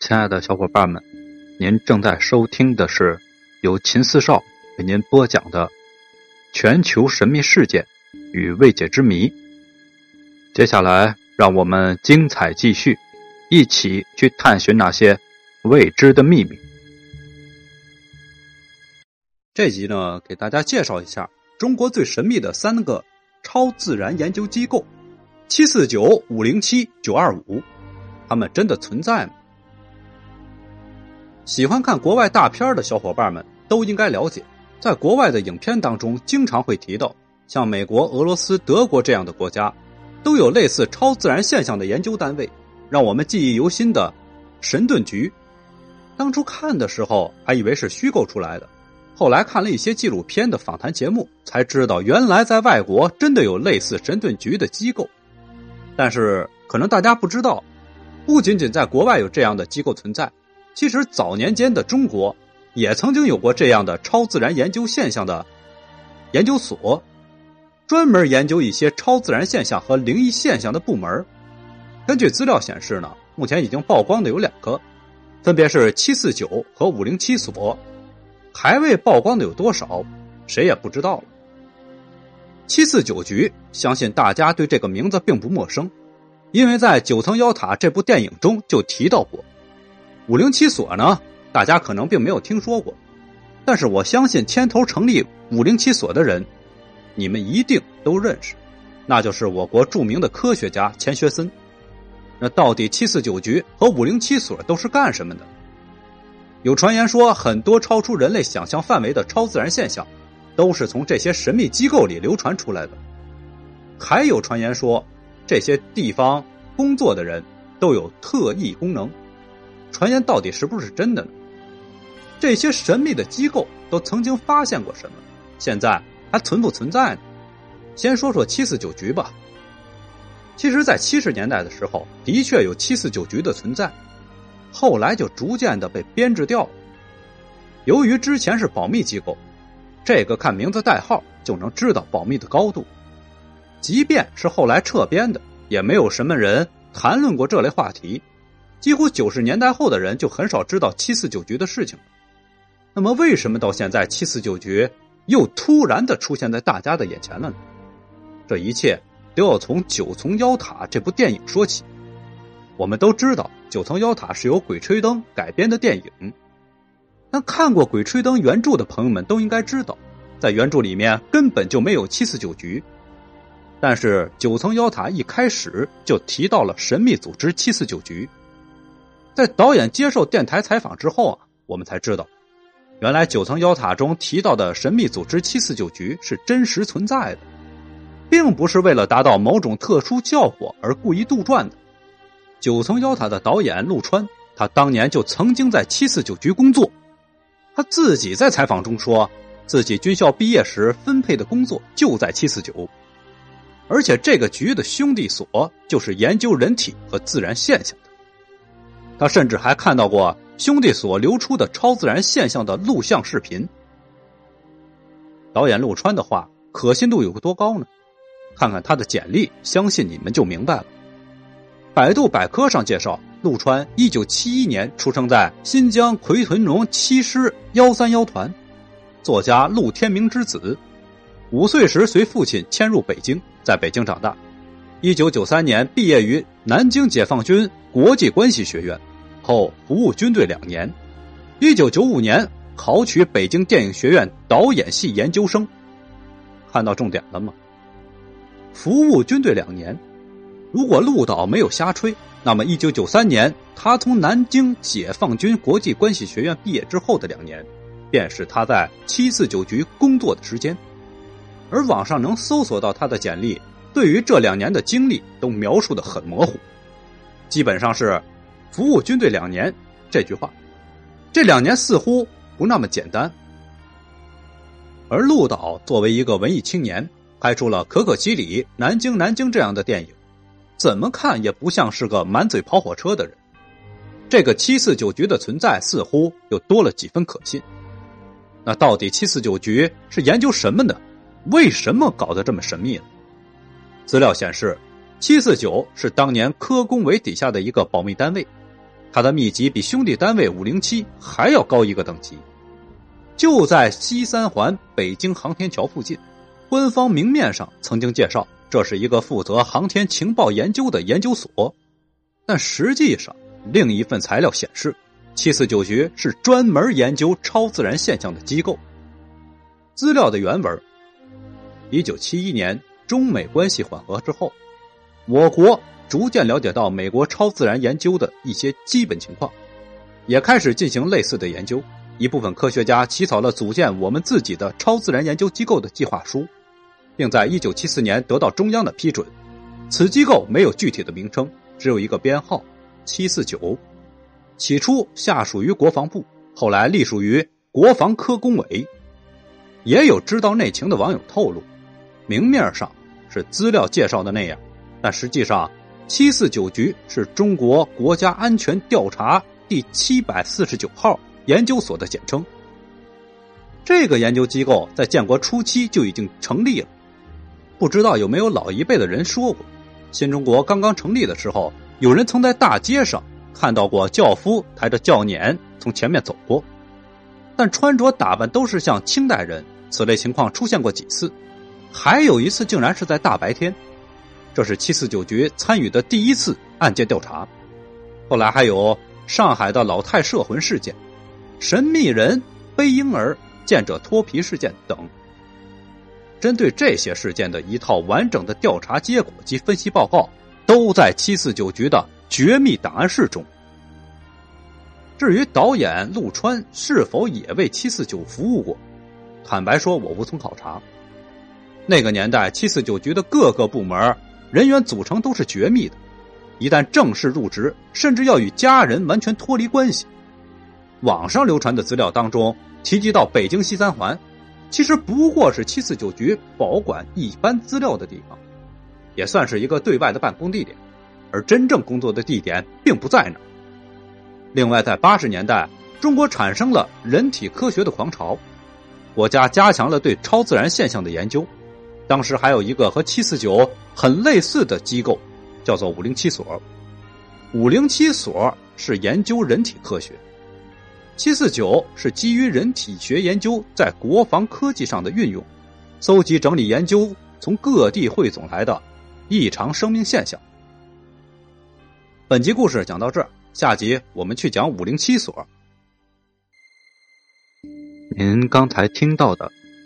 亲爱的小伙伴们，您正在收听的是由秦四少为您播讲的《全球神秘事件与未解之谜》。接下来，让我们精彩继续，一起去探寻那些未知的秘密。这集呢，给大家介绍一下中国最神秘的三个超自然研究机构：七四九、五零七、九二五。他们真的存在吗？喜欢看国外大片的小伙伴们都应该了解，在国外的影片当中，经常会提到像美国、俄罗斯、德国这样的国家，都有类似超自然现象的研究单位。让我们记忆犹新的神盾局，当初看的时候还以为是虚构出来的，后来看了一些纪录片的访谈节目，才知道原来在外国真的有类似神盾局的机构。但是可能大家不知道，不仅仅在国外有这样的机构存在。其实早年间的中国也曾经有过这样的超自然研究现象的研究所，专门研究一些超自然现象和灵异现象的部门。根据资料显示呢，目前已经曝光的有两个，分别是七四九和五零七所，还未曝光的有多少，谁也不知道了。七四九局，相信大家对这个名字并不陌生，因为在《九层妖塔》这部电影中就提到过。五零七所呢，大家可能并没有听说过，但是我相信牵头成立五零七所的人，你们一定都认识，那就是我国著名的科学家钱学森。那到底七四九局和五零七所都是干什么的？有传言说，很多超出人类想象范围的超自然现象，都是从这些神秘机构里流传出来的。还有传言说，这些地方工作的人都有特异功能。传言到底是不是真的呢？这些神秘的机构都曾经发现过什么？现在还存不存在呢？先说说七四九局吧。其实，在七十年代的时候，的确有七四九局的存在，后来就逐渐的被编制掉了。由于之前是保密机构，这个看名字代号就能知道保密的高度。即便是后来撤编的，也没有什么人谈论过这类话题。几乎九十年代后的人就很少知道七四九局的事情。那么，为什么到现在七四九局又突然的出现在大家的眼前了呢？这一切都要从《九层妖塔》这部电影说起。我们都知道，《九层妖塔》是由《鬼吹灯》改编的电影。那看过《鬼吹灯》原著的朋友们都应该知道，在原著里面根本就没有七四九局。但是，《九层妖塔》一开始就提到了神秘组织七四九局。在导演接受电台采访之后啊，我们才知道，原来九层妖塔中提到的神秘组织七四九局是真实存在的，并不是为了达到某种特殊效果而故意杜撰的。九层妖塔的导演陆川，他当年就曾经在七四九局工作，他自己在采访中说，自己军校毕业时分配的工作就在七四九，而且这个局的兄弟所就是研究人体和自然现象的。他甚至还看到过兄弟所流出的超自然现象的录像视频。导演陆川的话可信度有多高呢？看看他的简历，相信你们就明白了。百度百科上介绍，陆川一九七一年出生在新疆奎屯农七师幺三幺团，作家陆天明之子。五岁时随父亲迁入北京，在北京长大。一九九三年毕业于南京解放军国际关系学院。后服务军队两年，一九九五年考取北京电影学院导演系研究生。看到重点了吗？服务军队两年，如果陆导没有瞎吹，那么一九九三年他从南京解放军国际关系学院毕业之后的两年，便是他在七四九局工作的时间。而网上能搜索到他的简历，对于这两年的经历都描述的很模糊，基本上是。服务军队两年，这句话，这两年似乎不那么简单。而陆导作为一个文艺青年，拍出了《可可西里》《南京南京》这样的电影，怎么看也不像是个满嘴跑火车的人。这个七四九局的存在似乎又多了几分可信。那到底七四九局是研究什么的？为什么搞得这么神秘呢？资料显示，七四九是当年科工委底下的一个保密单位。他的秘籍比兄弟单位五零七还要高一个等级。就在西三环北京航天桥附近，官方明面上曾经介绍，这是一个负责航天情报研究的研究所，但实际上，另一份材料显示，七四九局是专门研究超自然现象的机构。资料的原文：一九七一年，中美关系缓和之后，我国逐渐了解到美国超自然研究的一些基本情况，也开始进行类似的研究。一部分科学家起草了组建我们自己的超自然研究机构的计划书，并在一九七四年得到中央的批准。此机构没有具体的名称，只有一个编号七四九。起初下属于国防部，后来隶属于国防科工委。也有知道内情的网友透露，明面上是资料介绍的那样，但实际上七四九局是中国国家安全调查第七百四十九号。研究所的简称。这个研究机构在建国初期就已经成立了。不知道有没有老一辈的人说过，新中国刚刚成立的时候，有人曾在大街上看到过轿夫抬着轿辇从前面走过，但穿着打扮都是像清代人。此类情况出现过几次，还有一次竟然是在大白天。这是七四九局参与的第一次案件调查。后来还有上海的老太摄魂事件。神秘人背婴儿见者脱皮事件等，针对这些事件的一套完整的调查结果及分析报告，都在七四九局的绝密档案室中。至于导演陆川是否也为七四九服务过，坦白说我无从考察。那个年代，七四九局的各个部门人员组成都是绝密的，一旦正式入职，甚至要与家人完全脱离关系。网上流传的资料当中提及到北京西三环，其实不过是七四九局保管一般资料的地方，也算是一个对外的办公地点，而真正工作的地点并不在那。另外，在八十年代，中国产生了人体科学的狂潮，国家加强了对超自然现象的研究。当时还有一个和七四九很类似的机构，叫做五零七所。五零七所是研究人体科学。七四九是基于人体学研究在国防科技上的运用，搜集整理研究从各地汇总来的异常生命现象。本集故事讲到这儿，下集我们去讲五零七所。您刚才听到的